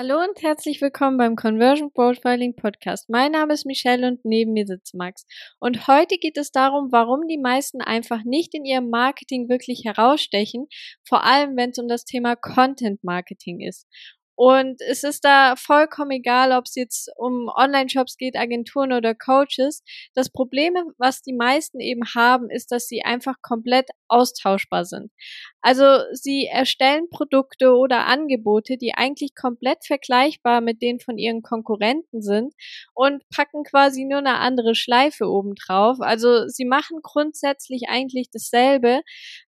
Hallo und herzlich willkommen beim Conversion Profiling Podcast. Mein Name ist Michelle und neben mir sitzt Max. Und heute geht es darum, warum die meisten einfach nicht in ihrem Marketing wirklich herausstechen, vor allem wenn es um das Thema Content Marketing ist. Und es ist da vollkommen egal, ob es jetzt um Online-Shops geht, Agenturen oder Coaches. Das Problem, was die meisten eben haben, ist, dass sie einfach komplett austauschbar sind. Also sie erstellen Produkte oder Angebote, die eigentlich komplett vergleichbar mit denen von ihren Konkurrenten sind und packen quasi nur eine andere Schleife obendrauf. Also sie machen grundsätzlich eigentlich dasselbe,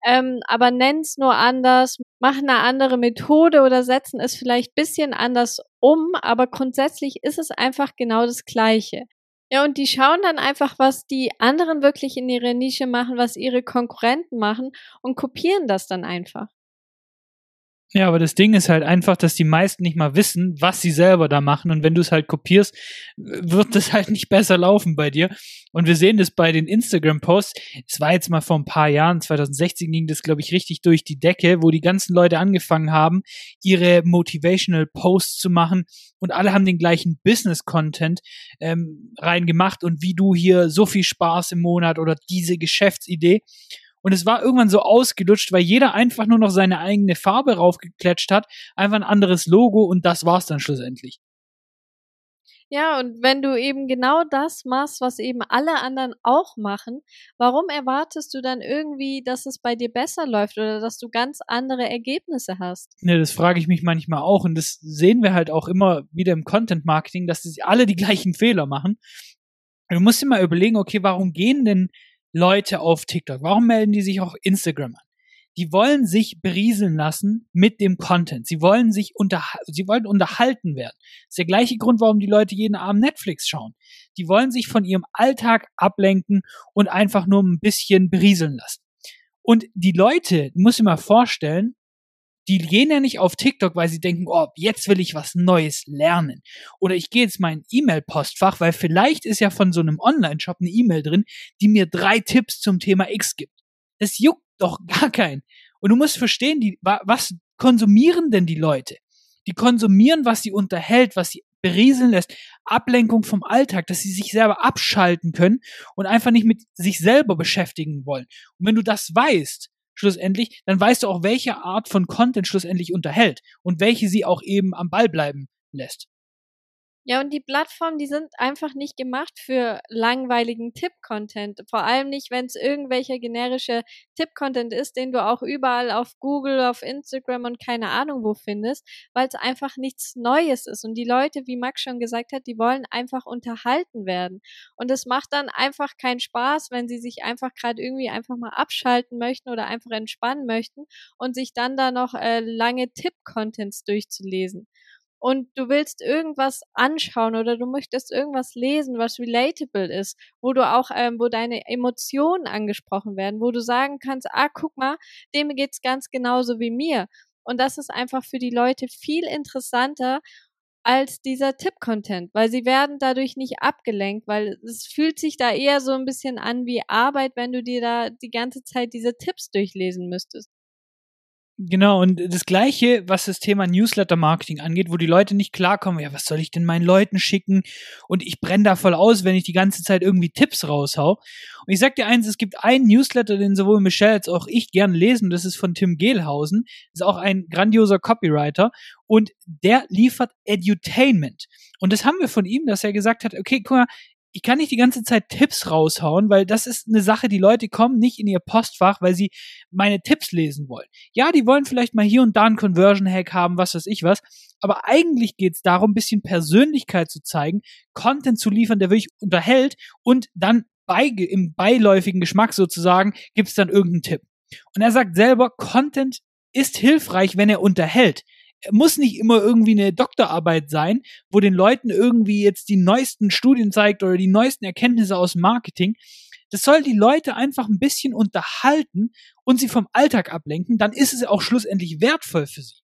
ähm, aber nennen es nur anders, machen eine andere Methode oder setzen es vielleicht bisschen anders um, aber grundsätzlich ist es einfach genau das Gleiche. Ja, und die schauen dann einfach, was die anderen wirklich in ihrer Nische machen, was ihre Konkurrenten machen und kopieren das dann einfach. Ja, aber das Ding ist halt einfach, dass die meisten nicht mal wissen, was sie selber da machen. Und wenn du es halt kopierst, wird das halt nicht besser laufen bei dir. Und wir sehen das bei den Instagram-Posts. Es war jetzt mal vor ein paar Jahren, 2016 ging das, glaube ich, richtig durch die Decke, wo die ganzen Leute angefangen haben, ihre Motivational Posts zu machen. Und alle haben den gleichen Business-Content ähm, reingemacht und wie du hier so viel Spaß im Monat oder diese Geschäftsidee. Und es war irgendwann so ausgelutscht, weil jeder einfach nur noch seine eigene Farbe raufgeklatscht hat, einfach ein anderes Logo und das war's dann schlussendlich. Ja, und wenn du eben genau das machst, was eben alle anderen auch machen, warum erwartest du dann irgendwie, dass es bei dir besser läuft oder dass du ganz andere Ergebnisse hast? Ja, das frage ich mich manchmal auch und das sehen wir halt auch immer wieder im Content Marketing, dass sie alle die gleichen Fehler machen. Du musst dir mal überlegen, okay, warum gehen denn Leute auf TikTok? Warum melden die sich auf Instagram an? Die wollen sich berieseln lassen mit dem Content. Sie wollen sich unter, sie wollen unterhalten werden. Das ist der gleiche Grund, warum die Leute jeden Abend Netflix schauen. Die wollen sich von ihrem Alltag ablenken und einfach nur ein bisschen berieseln lassen. Und die Leute, muss ich mal vorstellen, die gehen ja nicht auf TikTok, weil sie denken, oh, jetzt will ich was Neues lernen. Oder ich gehe jetzt mal in E-Mail-Postfach, weil vielleicht ist ja von so einem Online-Shop eine E-Mail drin, die mir drei Tipps zum Thema X gibt. Das juckt doch gar keinen. Und du musst verstehen, die, was konsumieren denn die Leute? Die konsumieren, was sie unterhält, was sie berieseln lässt, Ablenkung vom Alltag, dass sie sich selber abschalten können und einfach nicht mit sich selber beschäftigen wollen. Und wenn du das weißt, schlussendlich, dann weißt du auch, welche Art von Content schlussendlich unterhält und welche sie auch eben am Ball bleiben lässt. Ja, und die Plattformen, die sind einfach nicht gemacht für langweiligen Tipp-Content. Vor allem nicht, wenn es irgendwelcher generische Tipp-Content ist, den du auch überall auf Google, auf Instagram und keine Ahnung wo findest, weil es einfach nichts Neues ist. Und die Leute, wie Max schon gesagt hat, die wollen einfach unterhalten werden. Und es macht dann einfach keinen Spaß, wenn sie sich einfach gerade irgendwie einfach mal abschalten möchten oder einfach entspannen möchten und sich dann da noch äh, lange Tipp-Contents durchzulesen und du willst irgendwas anschauen oder du möchtest irgendwas lesen, was relatable ist, wo du auch, ähm, wo deine Emotionen angesprochen werden, wo du sagen kannst, ah, guck mal, dem geht's ganz genauso wie mir. Und das ist einfach für die Leute viel interessanter als dieser Tipp-Content, weil sie werden dadurch nicht abgelenkt, weil es fühlt sich da eher so ein bisschen an wie Arbeit, wenn du dir da die ganze Zeit diese Tipps durchlesen müsstest. Genau, und das Gleiche, was das Thema Newsletter-Marketing angeht, wo die Leute nicht klarkommen, ja, was soll ich denn meinen Leuten schicken? Und ich brenne da voll aus, wenn ich die ganze Zeit irgendwie Tipps raushau. Und ich sag dir eins, es gibt einen Newsletter, den sowohl Michelle als auch ich gerne lesen, das ist von Tim Gehlhausen, ist auch ein grandioser Copywriter und der liefert Edutainment. Und das haben wir von ihm, dass er gesagt hat, okay, guck mal, ich kann nicht die ganze Zeit Tipps raushauen, weil das ist eine Sache, die Leute kommen nicht in ihr Postfach, weil sie meine Tipps lesen wollen. Ja, die wollen vielleicht mal hier und da einen Conversion-Hack haben, was weiß ich was, aber eigentlich geht es darum, ein bisschen Persönlichkeit zu zeigen, Content zu liefern, der wirklich unterhält und dann bei, im beiläufigen Geschmack sozusagen gibt es dann irgendeinen Tipp. Und er sagt selber, Content ist hilfreich, wenn er unterhält muss nicht immer irgendwie eine Doktorarbeit sein, wo den Leuten irgendwie jetzt die neuesten Studien zeigt oder die neuesten Erkenntnisse aus Marketing. Das soll die Leute einfach ein bisschen unterhalten und sie vom Alltag ablenken, dann ist es auch schlussendlich wertvoll für sie.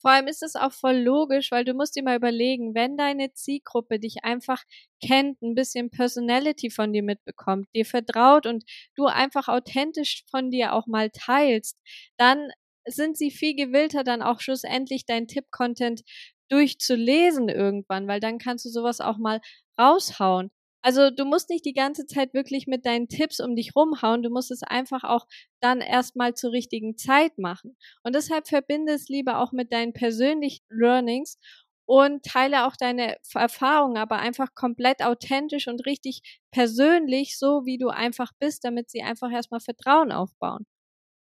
Vor allem ist es auch voll logisch, weil du musst dir mal überlegen, wenn deine Zielgruppe dich einfach kennt, ein bisschen Personality von dir mitbekommt, dir vertraut und du einfach authentisch von dir auch mal teilst, dann sind sie viel gewillter, dann auch schlussendlich dein Tipp-Content durchzulesen irgendwann, weil dann kannst du sowas auch mal raushauen. Also du musst nicht die ganze Zeit wirklich mit deinen Tipps um dich rumhauen, du musst es einfach auch dann erstmal zur richtigen Zeit machen. Und deshalb verbinde es lieber auch mit deinen persönlichen Learnings und teile auch deine Erfahrungen, aber einfach komplett authentisch und richtig persönlich, so wie du einfach bist, damit sie einfach erstmal Vertrauen aufbauen.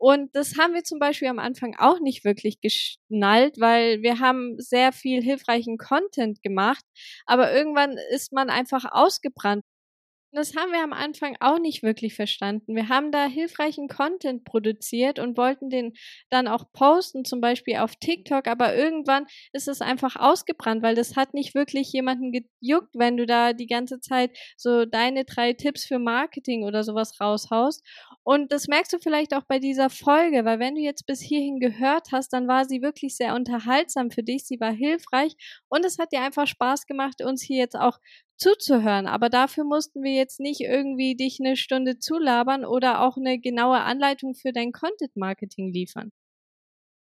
Und das haben wir zum Beispiel am Anfang auch nicht wirklich geschnallt, weil wir haben sehr viel hilfreichen Content gemacht, aber irgendwann ist man einfach ausgebrannt das haben wir am Anfang auch nicht wirklich verstanden. Wir haben da hilfreichen Content produziert und wollten den dann auch posten, zum Beispiel auf TikTok, aber irgendwann ist es einfach ausgebrannt, weil das hat nicht wirklich jemanden gejuckt, wenn du da die ganze Zeit so deine drei Tipps für Marketing oder sowas raushaust. Und das merkst du vielleicht auch bei dieser Folge, weil wenn du jetzt bis hierhin gehört hast, dann war sie wirklich sehr unterhaltsam für dich, sie war hilfreich und es hat dir einfach Spaß gemacht, uns hier jetzt auch zuzuhören. Aber dafür mussten wir jetzt nicht irgendwie dich eine Stunde zulabern oder auch eine genaue Anleitung für dein Content Marketing liefern.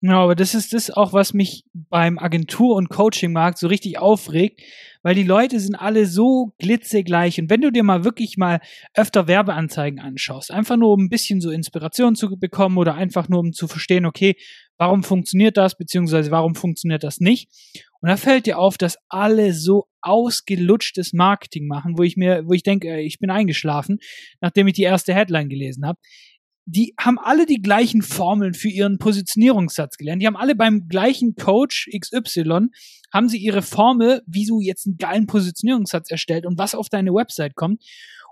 Ja, aber das ist das auch, was mich beim Agentur- und Coaching-Markt so richtig aufregt, weil die Leute sind alle so glitzegleich. Und wenn du dir mal wirklich mal öfter Werbeanzeigen anschaust, einfach nur um ein bisschen so Inspiration zu bekommen oder einfach nur um zu verstehen, okay, warum funktioniert das, beziehungsweise warum funktioniert das nicht? Und da fällt dir auf, dass alle so ausgelutschtes Marketing machen, wo ich mir, wo ich denke, ich bin eingeschlafen, nachdem ich die erste Headline gelesen habe. Die haben alle die gleichen Formeln für ihren Positionierungssatz gelernt. Die haben alle beim gleichen Coach XY haben sie ihre Formel, wie du jetzt einen geilen Positionierungssatz erstellt und was auf deine Website kommt.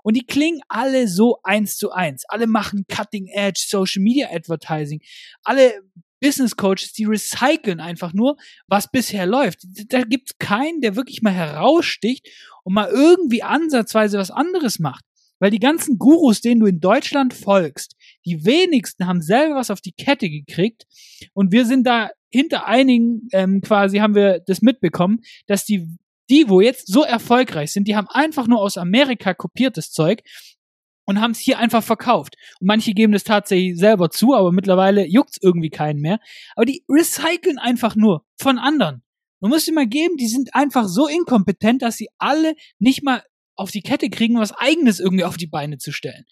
Und die klingen alle so eins zu eins. Alle machen Cutting Edge Social Media Advertising. Alle Business Coaches, die recyceln einfach nur, was bisher läuft. Da gibt's keinen, der wirklich mal heraussticht und mal irgendwie ansatzweise was anderes macht. Weil die ganzen Gurus, denen du in Deutschland folgst, die wenigsten haben selber was auf die Kette gekriegt. Und wir sind da hinter einigen ähm, quasi, haben wir das mitbekommen, dass die, die, wo jetzt so erfolgreich sind, die haben einfach nur aus Amerika kopiertes Zeug und haben es hier einfach verkauft. Und manche geben das tatsächlich selber zu, aber mittlerweile juckt es irgendwie keinen mehr. Aber die recyceln einfach nur von anderen. Man muss dir mal geben, die sind einfach so inkompetent, dass sie alle nicht mal auf die Kette kriegen, was eigenes irgendwie auf die Beine zu stellen.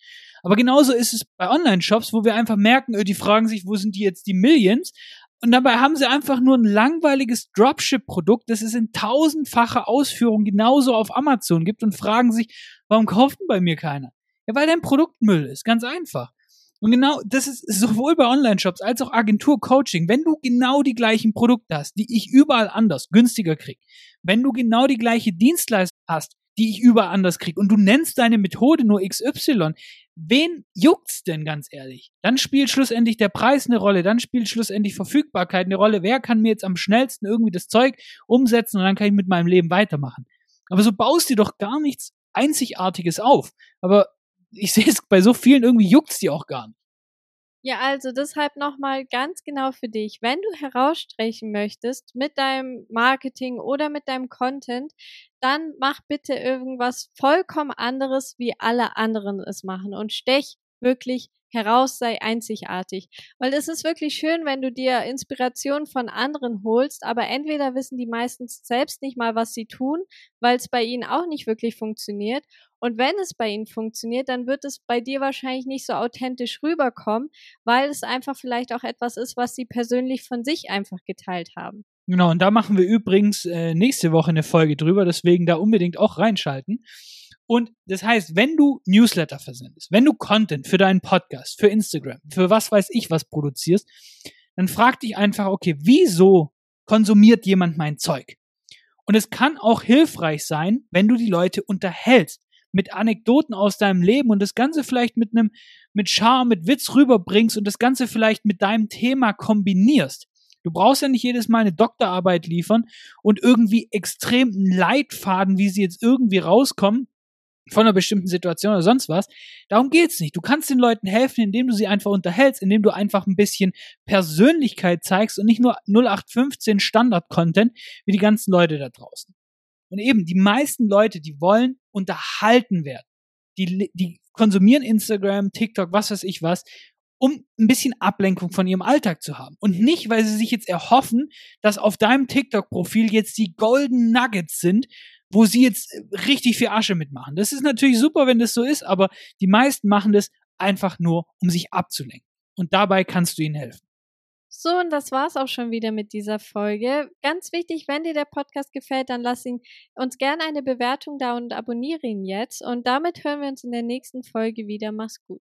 Aber genauso ist es bei Online-Shops, wo wir einfach merken, äh, die fragen sich, wo sind die jetzt die Millions? Und dabei haben sie einfach nur ein langweiliges Dropship-Produkt, das es in tausendfacher Ausführung genauso auf Amazon gibt und fragen sich, warum kauft denn bei mir keiner? Ja, weil dein Produkt Müll ist, ganz einfach. Und genau, das ist sowohl bei Online-Shops als auch Agentur-Coaching. Wenn du genau die gleichen Produkte hast, die ich überall anders günstiger krieg, wenn du genau die gleiche Dienstleistung hast, die ich überall anders krieg und du nennst deine Methode nur XY, wen juckt's denn ganz ehrlich? Dann spielt schlussendlich der Preis eine Rolle, dann spielt schlussendlich Verfügbarkeit eine Rolle. Wer kann mir jetzt am schnellsten irgendwie das Zeug umsetzen und dann kann ich mit meinem Leben weitermachen? Aber so baust du doch gar nichts Einzigartiges auf. Aber ich sehe es bei so vielen irgendwie juckt's die auch gar nicht. Ja, also deshalb nochmal ganz genau für dich. Wenn du herausstrechen möchtest mit deinem Marketing oder mit deinem Content, dann mach bitte irgendwas vollkommen anderes, wie alle anderen es machen und stech wirklich heraus, sei einzigartig. Weil es ist wirklich schön, wenn du dir Inspiration von anderen holst, aber entweder wissen die meistens selbst nicht mal, was sie tun, weil es bei ihnen auch nicht wirklich funktioniert. Und wenn es bei ihnen funktioniert, dann wird es bei dir wahrscheinlich nicht so authentisch rüberkommen, weil es einfach vielleicht auch etwas ist, was sie persönlich von sich einfach geteilt haben. Genau, und da machen wir übrigens äh, nächste Woche eine Folge drüber, deswegen da unbedingt auch reinschalten. Und das heißt, wenn du Newsletter versendest, wenn du Content für deinen Podcast, für Instagram, für was weiß ich was produzierst, dann frag dich einfach, okay, wieso konsumiert jemand mein Zeug? Und es kann auch hilfreich sein, wenn du die Leute unterhältst mit Anekdoten aus deinem Leben und das Ganze vielleicht mit einem, mit Charme, mit Witz rüberbringst und das Ganze vielleicht mit deinem Thema kombinierst. Du brauchst ja nicht jedes Mal eine Doktorarbeit liefern und irgendwie extrem Leitfaden, wie sie jetzt irgendwie rauskommen, von einer bestimmten Situation oder sonst was. Darum geht's nicht. Du kannst den Leuten helfen, indem du sie einfach unterhältst, indem du einfach ein bisschen Persönlichkeit zeigst und nicht nur 0815 Standard-Content wie die ganzen Leute da draußen. Und eben, die meisten Leute, die wollen unterhalten werden. Die, die konsumieren Instagram, TikTok, was weiß ich was, um ein bisschen Ablenkung von ihrem Alltag zu haben. Und nicht, weil sie sich jetzt erhoffen, dass auf deinem TikTok-Profil jetzt die Golden Nuggets sind, wo sie jetzt richtig viel Asche mitmachen. Das ist natürlich super, wenn das so ist, aber die meisten machen das einfach nur, um sich abzulenken. Und dabei kannst du ihnen helfen. So, und das war's auch schon wieder mit dieser Folge. Ganz wichtig, wenn dir der Podcast gefällt, dann lass ihn uns gerne eine Bewertung da und abonniere ihn jetzt. Und damit hören wir uns in der nächsten Folge wieder. Mach's gut.